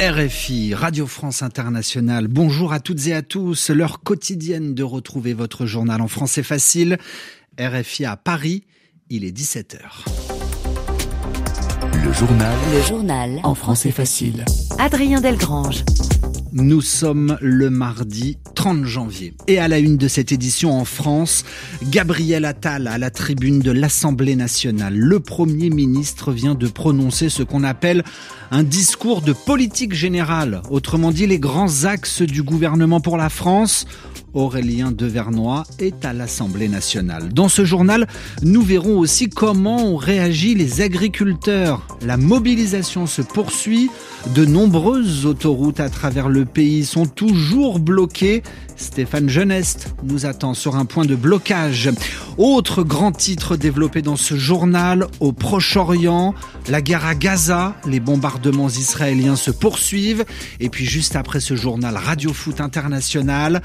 RFI, Radio France Internationale. Bonjour à toutes et à tous. L'heure quotidienne de retrouver votre journal en français facile. RFI à Paris, il est 17h. Le journal. Le journal en français facile. Adrien Delgrange. Nous sommes le mardi 30 janvier. Et à la une de cette édition en France, Gabriel Attal à la tribune de l'Assemblée nationale. Le Premier ministre vient de prononcer ce qu'on appelle un discours de politique générale. Autrement dit, les grands axes du gouvernement pour la France. Aurélien Devernois est à l'Assemblée nationale. Dans ce journal, nous verrons aussi comment ont réagi les agriculteurs. La mobilisation se poursuit. De nombreuses autoroutes à travers le pays sont toujours bloquées. Stéphane Genest nous attend sur un point de blocage. Autre grand titre développé dans ce journal, au Proche-Orient, la guerre à Gaza, les bombardements israéliens se poursuivent. Et puis juste après ce journal Radio Foot International,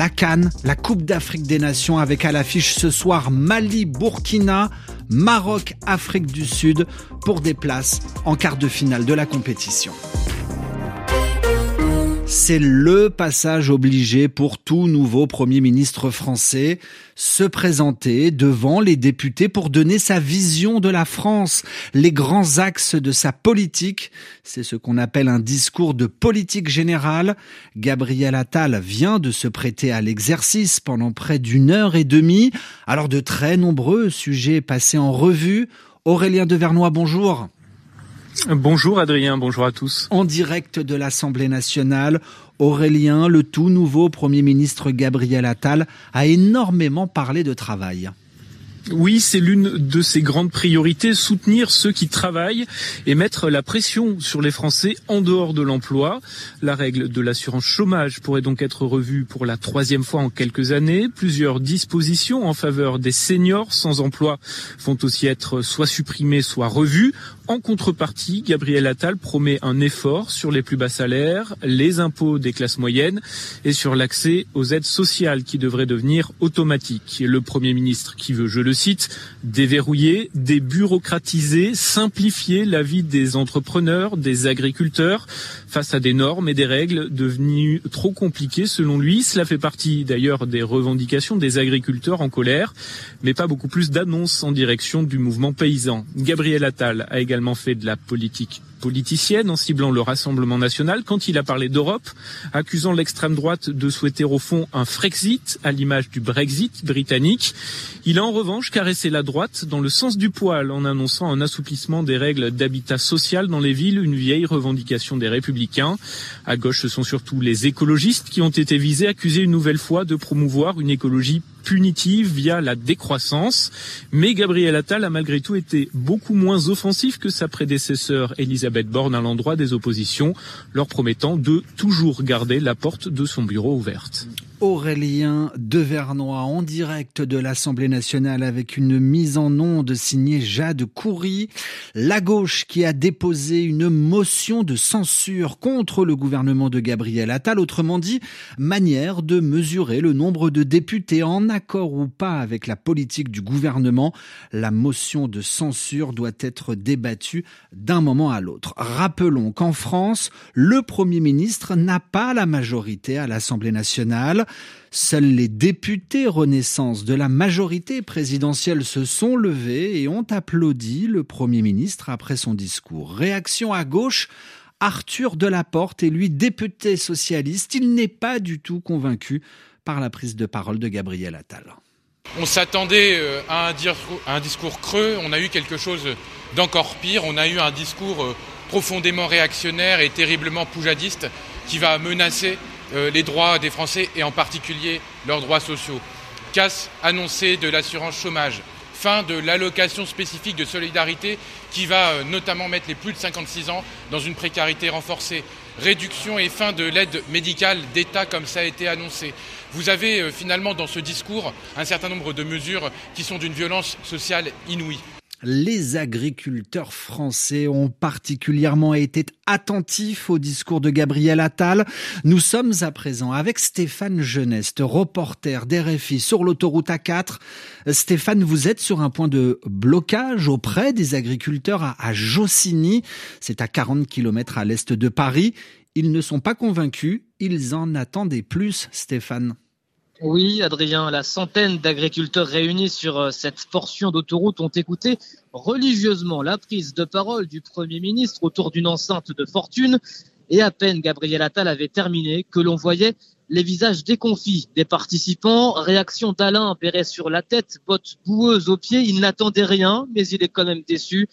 la Cannes, la Coupe d'Afrique des Nations avec à l'affiche ce soir Mali-Burkina, Maroc-Afrique du Sud pour des places en quart de finale de la compétition. C'est le passage obligé pour tout nouveau Premier ministre français, se présenter devant les députés pour donner sa vision de la France, les grands axes de sa politique. C'est ce qu'on appelle un discours de politique générale. Gabriel Attal vient de se prêter à l'exercice pendant près d'une heure et demie. Alors de très nombreux sujets passés en revue. Aurélien Devernois, bonjour. Bonjour Adrien, bonjour à tous. En direct de l'Assemblée nationale, Aurélien, le tout nouveau Premier ministre Gabriel Attal, a énormément parlé de travail. Oui, c'est l'une de ses grandes priorités, soutenir ceux qui travaillent et mettre la pression sur les Français en dehors de l'emploi. La règle de l'assurance chômage pourrait donc être revue pour la troisième fois en quelques années. Plusieurs dispositions en faveur des seniors sans emploi vont aussi être soit supprimées, soit revues. En contrepartie, Gabriel Attal promet un effort sur les plus bas salaires, les impôts des classes moyennes et sur l'accès aux aides sociales qui devraient devenir automatiques. le Premier ministre qui veut, je le cite, déverrouiller, débureaucratiser, simplifier la vie des entrepreneurs, des agriculteurs face à des normes et des règles devenues trop compliquées selon lui. Cela fait partie d'ailleurs des revendications des agriculteurs en colère, mais pas beaucoup plus d'annonces en direction du mouvement paysan. Gabriel Attal a également fait de la politique politicienne en ciblant le Rassemblement national quand il a parlé d'Europe, accusant l'extrême droite de souhaiter au fond un Frexit à l'image du Brexit britannique. Il a en revanche caressé la droite dans le sens du poil en annonçant un assouplissement des règles d'habitat social dans les villes, une vieille revendication des républicains. À gauche, ce sont surtout les écologistes qui ont été visés, accusés une nouvelle fois de promouvoir une écologie punitive via la décroissance. Mais Gabriel Attal a malgré tout été beaucoup moins offensif que sa prédécesseur Elisabeth Borne à l'endroit des oppositions, leur promettant de toujours garder la porte de son bureau ouverte. Aurélien Devernois en direct de l'Assemblée nationale avec une mise en onde signée Jade Coury. La gauche qui a déposé une motion de censure contre le gouvernement de Gabriel Attal, autrement dit, manière de mesurer le nombre de députés en accord ou pas avec la politique du gouvernement. La motion de censure doit être débattue d'un moment à l'autre. Rappelons qu'en France, le Premier ministre n'a pas la majorité à l'Assemblée nationale. Seuls les députés Renaissance de la majorité présidentielle se sont levés et ont applaudi le Premier ministre après son discours. Réaction à gauche, Arthur Delaporte est lui député socialiste. Il n'est pas du tout convaincu par la prise de parole de Gabriel Attal. On s'attendait euh, à un, discours, creux, on a eu quelque chose d'encore pire, on a eu un discours euh, profondément réactionnaire et terriblement poujadiste qui va menacer les droits des Français et en particulier leurs droits sociaux. Casse annoncée de l'assurance chômage, fin de l'allocation spécifique de solidarité qui va euh, notamment mettre les plus de 56 ans dans une précarité renforcée, réduction et fin de l'aide médicale d'État comme ça a été annoncé. Vous avez euh, finalement dans ce discours un certain nombre de mesures qui sont d'une violence sociale inouïe. Les agriculteurs français ont particulièrement été attentifs au discours de Gabriel Attal. Nous sommes à présent avec Stéphane Geneste, reporter d'RFI sur l'autoroute A4. Stéphane, vous êtes sur un point de blocage auprès des agriculteurs à Jossigny. C'est à 40 km à l'est de Paris. Ils ne sont pas convaincus, ils en attendaient plus, Stéphane. Oui, Adrien, la centaine d'agriculteurs réunis sur euh, cette portion d'autoroute ont écouté religieusement la prise de parole du Premier ministre autour d'une enceinte de fortune. Et à peine Gabriel Attal avait terminé que l'on voyait les visages déconfits des participants. Réaction d'Alain, béret sur la tête, bottes boueuses aux pieds. Il n'attendait rien, mais il est quand même déçu.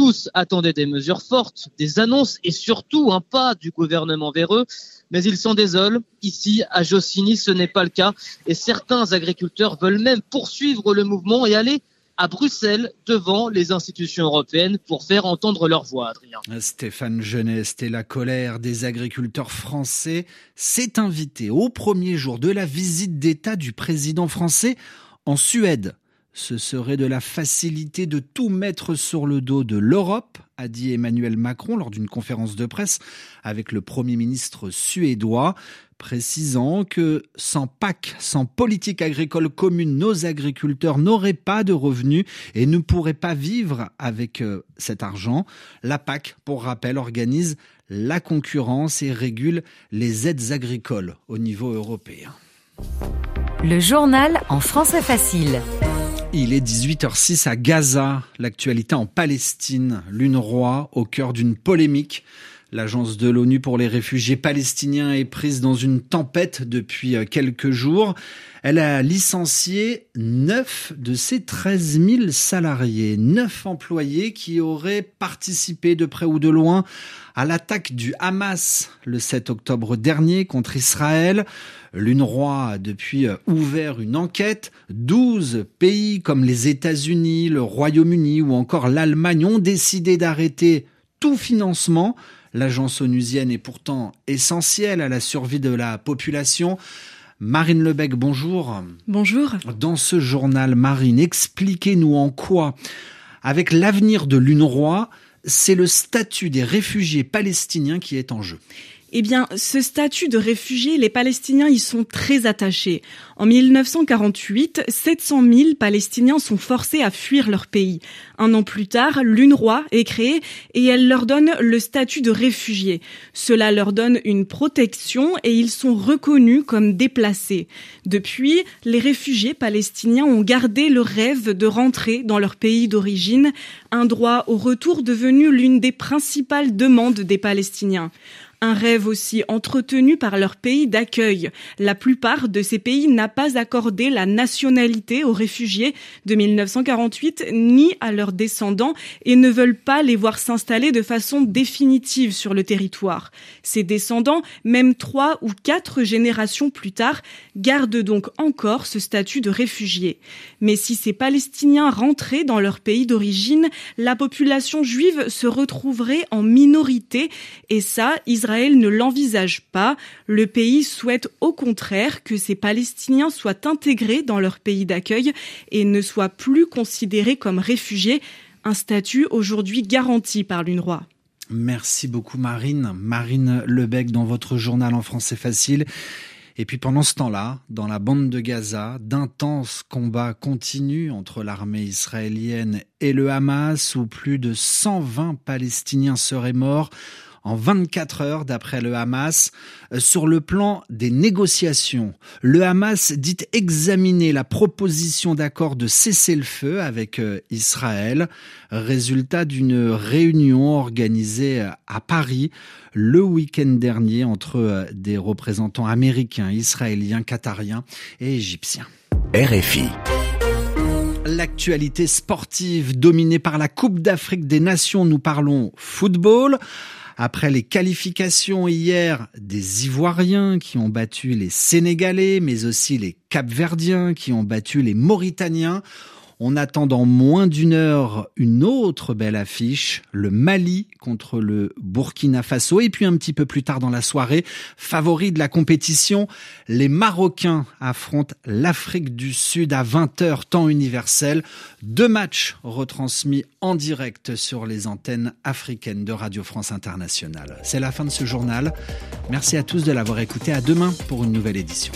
Tous attendaient des mesures fortes, des annonces et surtout un pas du gouvernement vers eux mais ils s'en désolent. Ici, à Jossigny, ce n'est pas le cas. Et certains agriculteurs veulent même poursuivre le mouvement et aller à Bruxelles devant les institutions européennes pour faire entendre leur voix, Adrien. Stéphane Geneste et la colère des agriculteurs français s'est invité au premier jour de la visite d'État du président français en Suède. Ce serait de la facilité de tout mettre sur le dos de l'Europe, a dit Emmanuel Macron lors d'une conférence de presse avec le Premier ministre suédois, précisant que sans PAC, sans politique agricole commune, nos agriculteurs n'auraient pas de revenus et ne pourraient pas vivre avec euh, cet argent. La PAC, pour rappel, organise la concurrence et régule les aides agricoles au niveau européen. Le journal en français facile. Il est 18h06 à Gaza, l'actualité en Palestine, l'UNRWA au cœur d'une polémique. L'agence de l'ONU pour les réfugiés palestiniens est prise dans une tempête depuis euh, quelques jours. Elle a licencié 9 de ses 13 000 salariés, 9 employés qui auraient participé de près ou de loin à l'attaque du Hamas le 7 octobre dernier contre Israël. L'UNRWA a depuis euh, ouvert une enquête. 12 pays comme les États-Unis, le Royaume-Uni ou encore l'Allemagne ont décidé d'arrêter tout financement. L'agence onusienne est pourtant essentielle à la survie de la population. Marine Lebec, bonjour. Bonjour. Dans ce journal, Marine, expliquez-nous en quoi, avec l'avenir de l'UNRWA, c'est le statut des réfugiés palestiniens qui est en jeu. Eh bien, ce statut de réfugié, les Palestiniens y sont très attachés. En 1948, 700 000 Palestiniens sont forcés à fuir leur pays. Un an plus tard, l'UNRWA est créée et elle leur donne le statut de réfugié. Cela leur donne une protection et ils sont reconnus comme déplacés. Depuis, les réfugiés palestiniens ont gardé le rêve de rentrer dans leur pays d'origine, un droit au retour devenu l'une des principales demandes des Palestiniens un rêve aussi entretenu par leur pays d'accueil. La plupart de ces pays n'a pas accordé la nationalité aux réfugiés de 1948 ni à leurs descendants et ne veulent pas les voir s'installer de façon définitive sur le territoire. Ces descendants, même trois ou quatre générations plus tard, gardent donc encore ce statut de réfugiés. Mais si ces Palestiniens rentraient dans leur pays d'origine, la population juive se retrouverait en minorité et ça, Israël Israël ne l'envisage pas. Le pays souhaite au contraire que ces Palestiniens soient intégrés dans leur pays d'accueil et ne soient plus considérés comme réfugiés, un statut aujourd'hui garanti par l'UNRWA. Merci beaucoup Marine. Marine Lebec dans votre journal en français facile. Et puis pendant ce temps-là, dans la bande de Gaza, d'intenses combats continuent entre l'armée israélienne et le Hamas, où plus de 120 Palestiniens seraient morts en 24 heures d'après le Hamas. Euh, sur le plan des négociations, le Hamas dit examiner la proposition d'accord de cessez-le-feu avec euh, Israël, résultat d'une réunion organisée euh, à Paris le week-end dernier entre des représentants américains, israéliens, qatariens et égyptiens. RFI. L'actualité sportive dominée par la Coupe d'Afrique des Nations, nous parlons football. Après les qualifications hier des Ivoiriens qui ont battu les Sénégalais, mais aussi les Capverdiens qui ont battu les Mauritaniens, On attend dans moins d'une heure une autre belle affiche, le Mali contre le Burkina Faso. Et puis un petit peu plus tard dans la soirée, favori de la compétition, les Marocains affrontent l'Afrique du Sud à 20h temps universel. Deux matchs retransmis en direct sur les antennes africaines de Radio France Internationale. C'est la fin de ce journal. Merci à tous de l'avoir écouté. À demain pour une nouvelle édition.